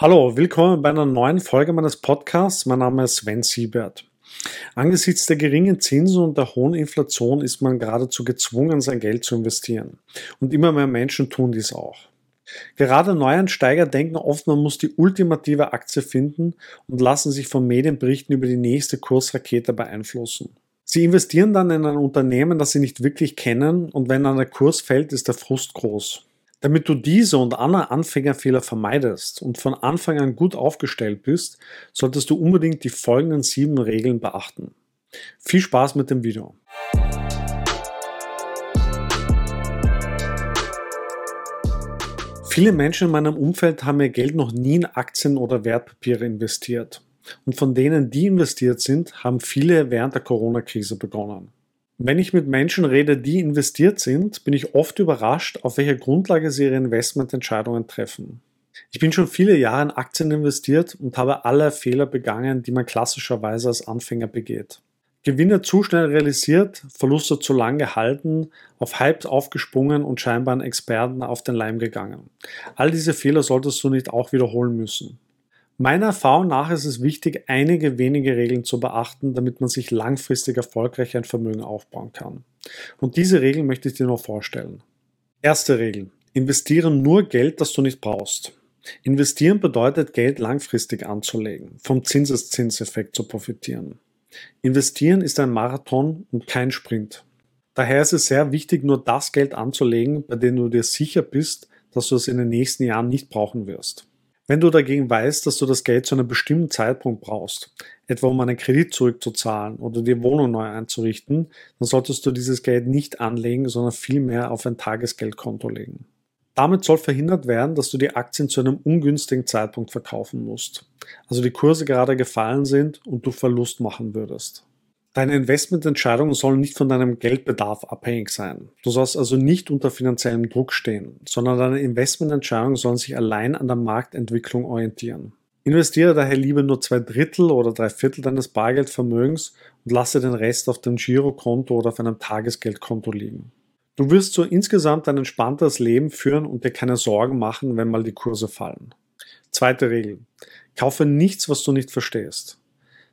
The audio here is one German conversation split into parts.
Hallo, willkommen bei einer neuen Folge meines Podcasts. Mein Name ist Sven Siebert. Angesichts der geringen Zinsen und der hohen Inflation ist man geradezu gezwungen, sein Geld zu investieren. Und immer mehr Menschen tun dies auch. Gerade Neuansteiger denken oft, man muss die ultimative Aktie finden und lassen sich von Medienberichten über die nächste Kursrakete beeinflussen. Sie investieren dann in ein Unternehmen, das sie nicht wirklich kennen und wenn dann der Kurs fällt, ist der Frust groß. Damit du diese und andere Anfängerfehler vermeidest und von Anfang an gut aufgestellt bist, solltest du unbedingt die folgenden sieben Regeln beachten. Viel Spaß mit dem Video. Viele Menschen in meinem Umfeld haben ihr Geld noch nie in Aktien oder Wertpapiere investiert. Und von denen, die investiert sind, haben viele während der Corona-Krise begonnen. Wenn ich mit Menschen rede, die investiert sind, bin ich oft überrascht, auf welcher Grundlage sie ihre Investmententscheidungen treffen. Ich bin schon viele Jahre in Aktien investiert und habe alle Fehler begangen, die man klassischerweise als Anfänger begeht. Gewinne zu schnell realisiert, Verluste zu lang gehalten, auf Hypes aufgesprungen und scheinbar einen Experten auf den Leim gegangen. All diese Fehler solltest du nicht auch wiederholen müssen. Meiner Erfahrung nach ist es wichtig, einige wenige Regeln zu beachten, damit man sich langfristig erfolgreich ein Vermögen aufbauen kann. Und diese Regeln möchte ich dir noch vorstellen. Erste Regel. Investiere nur Geld, das du nicht brauchst. Investieren bedeutet, Geld langfristig anzulegen, vom Zinseszinseffekt zu profitieren. Investieren ist ein Marathon und kein Sprint. Daher ist es sehr wichtig, nur das Geld anzulegen, bei dem du dir sicher bist, dass du es in den nächsten Jahren nicht brauchen wirst. Wenn du dagegen weißt, dass du das Geld zu einem bestimmten Zeitpunkt brauchst, etwa um einen Kredit zurückzuzahlen oder die Wohnung neu einzurichten, dann solltest du dieses Geld nicht anlegen, sondern vielmehr auf ein Tagesgeldkonto legen. Damit soll verhindert werden, dass du die Aktien zu einem ungünstigen Zeitpunkt verkaufen musst, also die Kurse gerade gefallen sind und du Verlust machen würdest. Deine Investmententscheidungen sollen nicht von deinem Geldbedarf abhängig sein. Du sollst also nicht unter finanziellem Druck stehen, sondern deine Investmententscheidungen sollen sich allein an der Marktentwicklung orientieren. Investiere daher lieber nur zwei Drittel oder drei Viertel deines Bargeldvermögens und lasse den Rest auf dem Girokonto oder auf einem Tagesgeldkonto liegen. Du wirst so insgesamt ein entspannteres Leben führen und dir keine Sorgen machen, wenn mal die Kurse fallen. Zweite Regel. Kaufe nichts, was du nicht verstehst.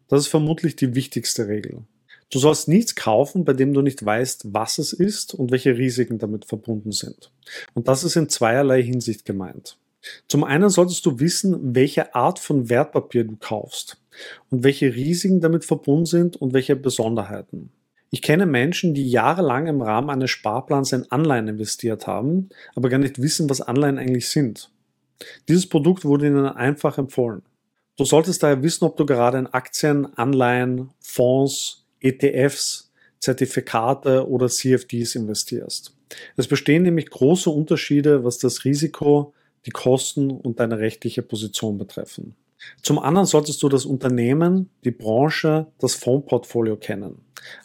Das ist vermutlich die wichtigste Regel. Du sollst nichts kaufen, bei dem du nicht weißt, was es ist und welche Risiken damit verbunden sind. Und das ist in zweierlei Hinsicht gemeint. Zum einen solltest du wissen, welche Art von Wertpapier du kaufst und welche Risiken damit verbunden sind und welche Besonderheiten. Ich kenne Menschen, die jahrelang im Rahmen eines Sparplans in Anleihen investiert haben, aber gar nicht wissen, was Anleihen eigentlich sind. Dieses Produkt wurde ihnen einfach empfohlen. Du solltest daher wissen, ob du gerade in Aktien, Anleihen, Fonds, ETFs, Zertifikate oder CFDs investierst. Es bestehen nämlich große Unterschiede, was das Risiko, die Kosten und deine rechtliche Position betreffen. Zum anderen solltest du das Unternehmen, die Branche, das Fondsportfolio kennen.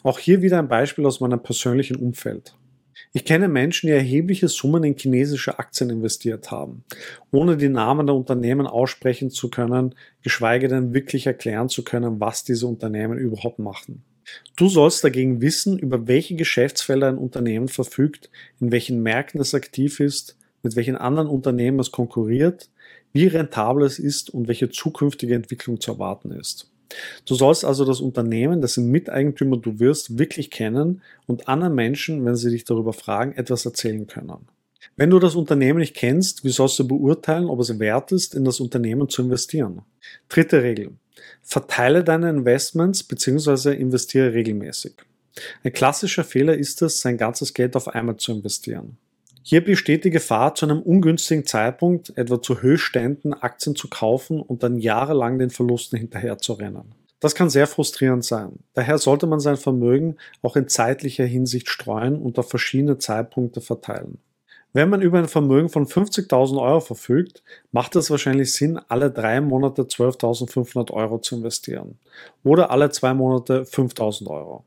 Auch hier wieder ein Beispiel aus meinem persönlichen Umfeld. Ich kenne Menschen, die erhebliche Summen in chinesische Aktien investiert haben, ohne die Namen der Unternehmen aussprechen zu können, geschweige denn wirklich erklären zu können, was diese Unternehmen überhaupt machen. Du sollst dagegen wissen, über welche Geschäftsfelder ein Unternehmen verfügt, in welchen Märkten es aktiv ist, mit welchen anderen Unternehmen es konkurriert, wie rentabel es ist und welche zukünftige Entwicklung zu erwarten ist. Du sollst also das Unternehmen, dessen Miteigentümer du wirst, wirklich kennen und anderen Menschen, wenn sie dich darüber fragen, etwas erzählen können. Wenn du das Unternehmen nicht kennst, wie sollst du beurteilen, ob es wert ist, in das Unternehmen zu investieren? Dritte Regel. Verteile deine Investments bzw. investiere regelmäßig. Ein klassischer Fehler ist es, sein ganzes Geld auf einmal zu investieren. Hier besteht die Gefahr, zu einem ungünstigen Zeitpunkt, etwa zu Höchstständen, Aktien zu kaufen und dann jahrelang den Verlusten hinterherzurennen. Das kann sehr frustrierend sein. Daher sollte man sein Vermögen auch in zeitlicher Hinsicht streuen und auf verschiedene Zeitpunkte verteilen. Wenn man über ein Vermögen von 50.000 Euro verfügt, macht es wahrscheinlich Sinn, alle drei Monate 12.500 Euro zu investieren oder alle zwei Monate 5.000 Euro.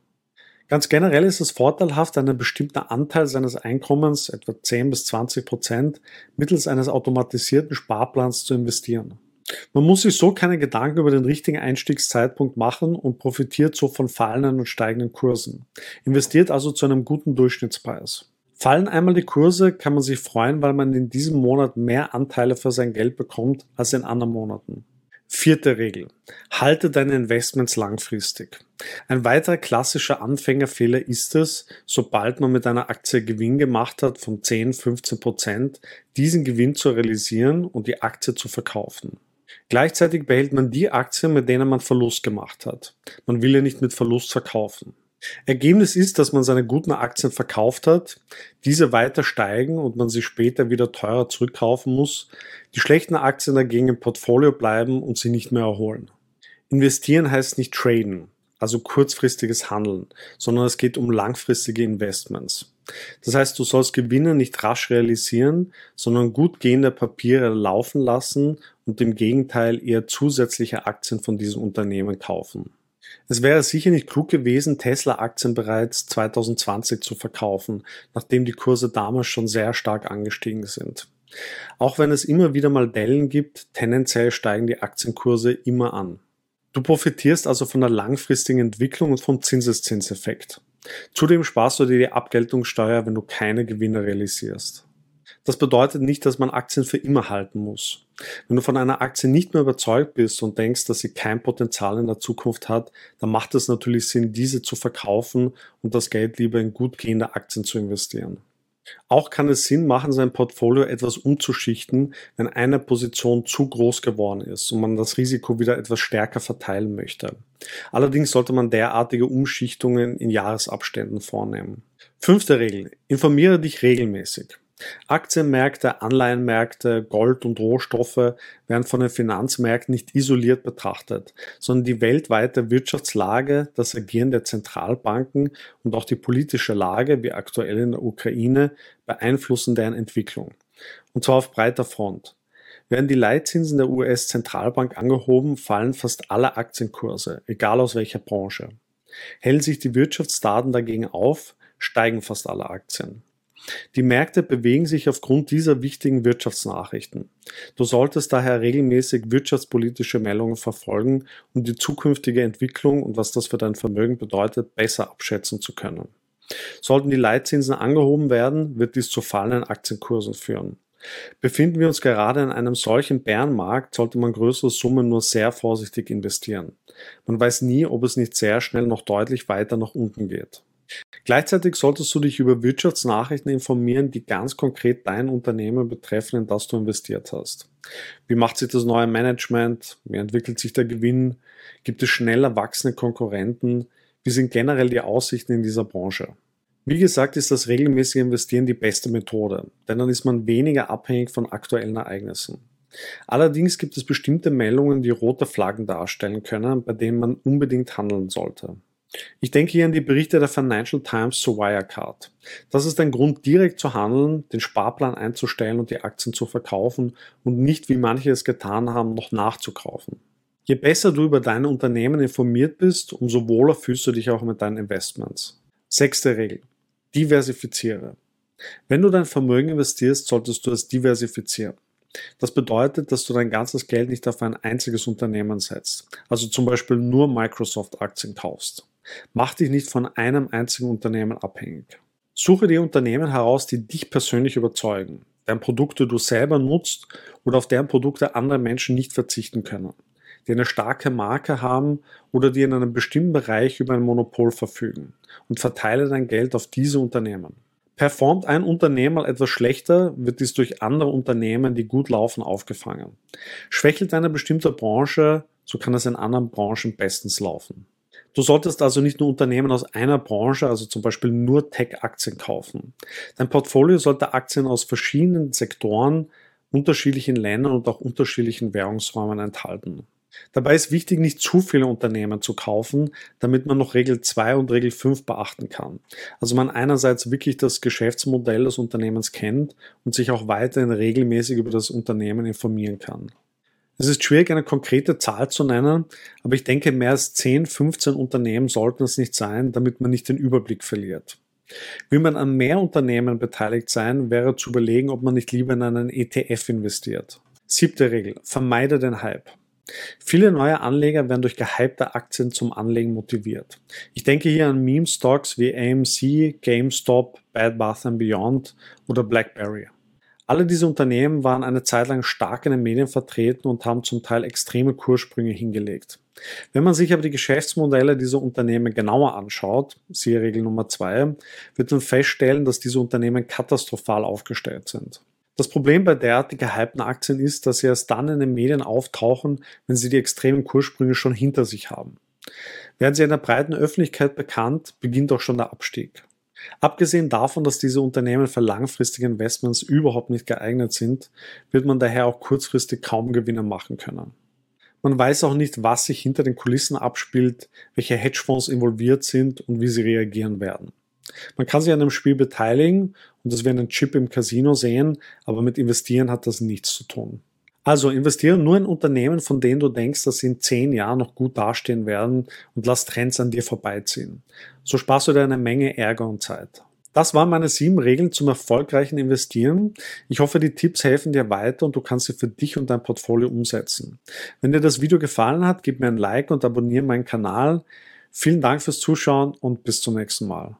Ganz generell ist es vorteilhaft, einen bestimmten Anteil seines Einkommens, etwa 10 bis 20 Prozent, mittels eines automatisierten Sparplans zu investieren. Man muss sich so keine Gedanken über den richtigen Einstiegszeitpunkt machen und profitiert so von fallenden und steigenden Kursen. Investiert also zu einem guten Durchschnittspreis. Fallen einmal die Kurse, kann man sich freuen, weil man in diesem Monat mehr Anteile für sein Geld bekommt als in anderen Monaten. Vierte Regel. Halte deine Investments langfristig. Ein weiterer klassischer Anfängerfehler ist es, sobald man mit einer Aktie Gewinn gemacht hat von 10, 15 Prozent, diesen Gewinn zu realisieren und die Aktie zu verkaufen. Gleichzeitig behält man die Aktien, mit denen man Verlust gemacht hat. Man will ja nicht mit Verlust verkaufen. Ergebnis ist, dass man seine guten Aktien verkauft hat, diese weiter steigen und man sie später wieder teurer zurückkaufen muss, die schlechten Aktien dagegen im Portfolio bleiben und sie nicht mehr erholen. Investieren heißt nicht traden, also kurzfristiges Handeln, sondern es geht um langfristige Investments. Das heißt, du sollst Gewinne nicht rasch realisieren, sondern gut gehende Papiere laufen lassen und im Gegenteil eher zusätzliche Aktien von diesem Unternehmen kaufen. Es wäre sicher nicht klug gewesen, Tesla-Aktien bereits 2020 zu verkaufen, nachdem die Kurse damals schon sehr stark angestiegen sind. Auch wenn es immer wieder mal Dellen gibt, tendenziell steigen die Aktienkurse immer an. Du profitierst also von der langfristigen Entwicklung und vom Zinseszinseffekt. Zudem sparst du dir die Abgeltungssteuer, wenn du keine Gewinne realisierst. Das bedeutet nicht, dass man Aktien für immer halten muss. Wenn du von einer Aktie nicht mehr überzeugt bist und denkst, dass sie kein Potenzial in der Zukunft hat, dann macht es natürlich Sinn, diese zu verkaufen und das Geld lieber in gut gehende Aktien zu investieren. Auch kann es Sinn machen, sein Portfolio etwas umzuschichten, wenn eine Position zu groß geworden ist und man das Risiko wieder etwas stärker verteilen möchte. Allerdings sollte man derartige Umschichtungen in Jahresabständen vornehmen. Fünfte Regel. Informiere dich regelmäßig. Aktienmärkte, Anleihenmärkte, Gold und Rohstoffe werden von den Finanzmärkten nicht isoliert betrachtet, sondern die weltweite Wirtschaftslage, das Agieren der Zentralbanken und auch die politische Lage, wie aktuell in der Ukraine, beeinflussen deren Entwicklung. Und zwar auf breiter Front. Werden die Leitzinsen der US-Zentralbank angehoben, fallen fast alle Aktienkurse, egal aus welcher Branche. Hellen sich die Wirtschaftsdaten dagegen auf, steigen fast alle Aktien. Die Märkte bewegen sich aufgrund dieser wichtigen Wirtschaftsnachrichten. Du solltest daher regelmäßig wirtschaftspolitische Meldungen verfolgen, um die zukünftige Entwicklung und was das für dein Vermögen bedeutet, besser abschätzen zu können. Sollten die Leitzinsen angehoben werden, wird dies zu fallenden Aktienkursen führen. Befinden wir uns gerade in einem solchen Bärenmarkt, sollte man größere Summen nur sehr vorsichtig investieren. Man weiß nie, ob es nicht sehr schnell noch deutlich weiter nach unten geht. Gleichzeitig solltest du dich über Wirtschaftsnachrichten informieren, die ganz konkret dein Unternehmen betreffen, in das du investiert hast. Wie macht sich das neue Management? Wie entwickelt sich der Gewinn? Gibt es schnell erwachsene Konkurrenten? Wie sind generell die Aussichten in dieser Branche? Wie gesagt, ist das regelmäßige Investieren die beste Methode, denn dann ist man weniger abhängig von aktuellen Ereignissen. Allerdings gibt es bestimmte Meldungen, die rote Flaggen darstellen können, bei denen man unbedingt handeln sollte. Ich denke hier an die Berichte der Financial Times zu Wirecard. Das ist ein Grund, direkt zu handeln, den Sparplan einzustellen und die Aktien zu verkaufen und nicht, wie manche es getan haben, noch nachzukaufen. Je besser du über deine Unternehmen informiert bist, umso wohler fühlst du dich auch mit deinen Investments. Sechste Regel. Diversifiziere. Wenn du dein Vermögen investierst, solltest du es diversifizieren. Das bedeutet, dass du dein ganzes Geld nicht auf ein einziges Unternehmen setzt, also zum Beispiel nur Microsoft-Aktien kaufst. Mach dich nicht von einem einzigen Unternehmen abhängig. Suche dir Unternehmen heraus, die dich persönlich überzeugen, deren Produkte du selber nutzt oder auf deren Produkte andere Menschen nicht verzichten können, die eine starke Marke haben oder die in einem bestimmten Bereich über ein Monopol verfügen und verteile dein Geld auf diese Unternehmen. Performt ein Unternehmen mal etwas schlechter, wird dies durch andere Unternehmen, die gut laufen, aufgefangen. Schwächelt eine bestimmte Branche, so kann es in anderen Branchen bestens laufen. Du solltest also nicht nur Unternehmen aus einer Branche, also zum Beispiel nur Tech-Aktien kaufen. Dein Portfolio sollte Aktien aus verschiedenen Sektoren, unterschiedlichen Ländern und auch unterschiedlichen Währungsräumen enthalten. Dabei ist wichtig, nicht zu viele Unternehmen zu kaufen, damit man noch Regel 2 und Regel 5 beachten kann. Also man einerseits wirklich das Geschäftsmodell des Unternehmens kennt und sich auch weiterhin regelmäßig über das Unternehmen informieren kann. Es ist schwierig, eine konkrete Zahl zu nennen, aber ich denke, mehr als 10, 15 Unternehmen sollten es nicht sein, damit man nicht den Überblick verliert. Will man an mehr Unternehmen beteiligt sein, wäre zu überlegen, ob man nicht lieber in einen ETF investiert. Siebte Regel. Vermeide den Hype. Viele neue Anleger werden durch gehypte Aktien zum Anlegen motiviert. Ich denke hier an Meme-Stocks wie AMC, GameStop, Bad Bath Beyond oder BlackBerry. Alle diese Unternehmen waren eine Zeit lang stark in den Medien vertreten und haben zum Teil extreme Kurssprünge hingelegt. Wenn man sich aber die Geschäftsmodelle dieser Unternehmen genauer anschaut, siehe Regel Nummer zwei, wird man feststellen, dass diese Unternehmen katastrophal aufgestellt sind. Das Problem bei derartig gehypten Aktien ist, dass sie erst dann in den Medien auftauchen, wenn sie die extremen Kurssprünge schon hinter sich haben. Werden sie in der breiten Öffentlichkeit bekannt, beginnt auch schon der Abstieg. Abgesehen davon, dass diese Unternehmen für langfristige Investments überhaupt nicht geeignet sind, wird man daher auch kurzfristig kaum Gewinne machen können. Man weiß auch nicht, was sich hinter den Kulissen abspielt, welche Hedgefonds involviert sind und wie sie reagieren werden. Man kann sich an einem Spiel beteiligen und das wie einen Chip im Casino sehen, aber mit Investieren hat das nichts zu tun. Also investiere nur in Unternehmen, von denen du denkst, dass sie in zehn Jahren noch gut dastehen werden und lass Trends an dir vorbeiziehen. So sparst du dir eine Menge Ärger und Zeit. Das waren meine sieben Regeln zum erfolgreichen Investieren. Ich hoffe, die Tipps helfen dir weiter und du kannst sie für dich und dein Portfolio umsetzen. Wenn dir das Video gefallen hat, gib mir ein Like und abonniere meinen Kanal. Vielen Dank fürs Zuschauen und bis zum nächsten Mal.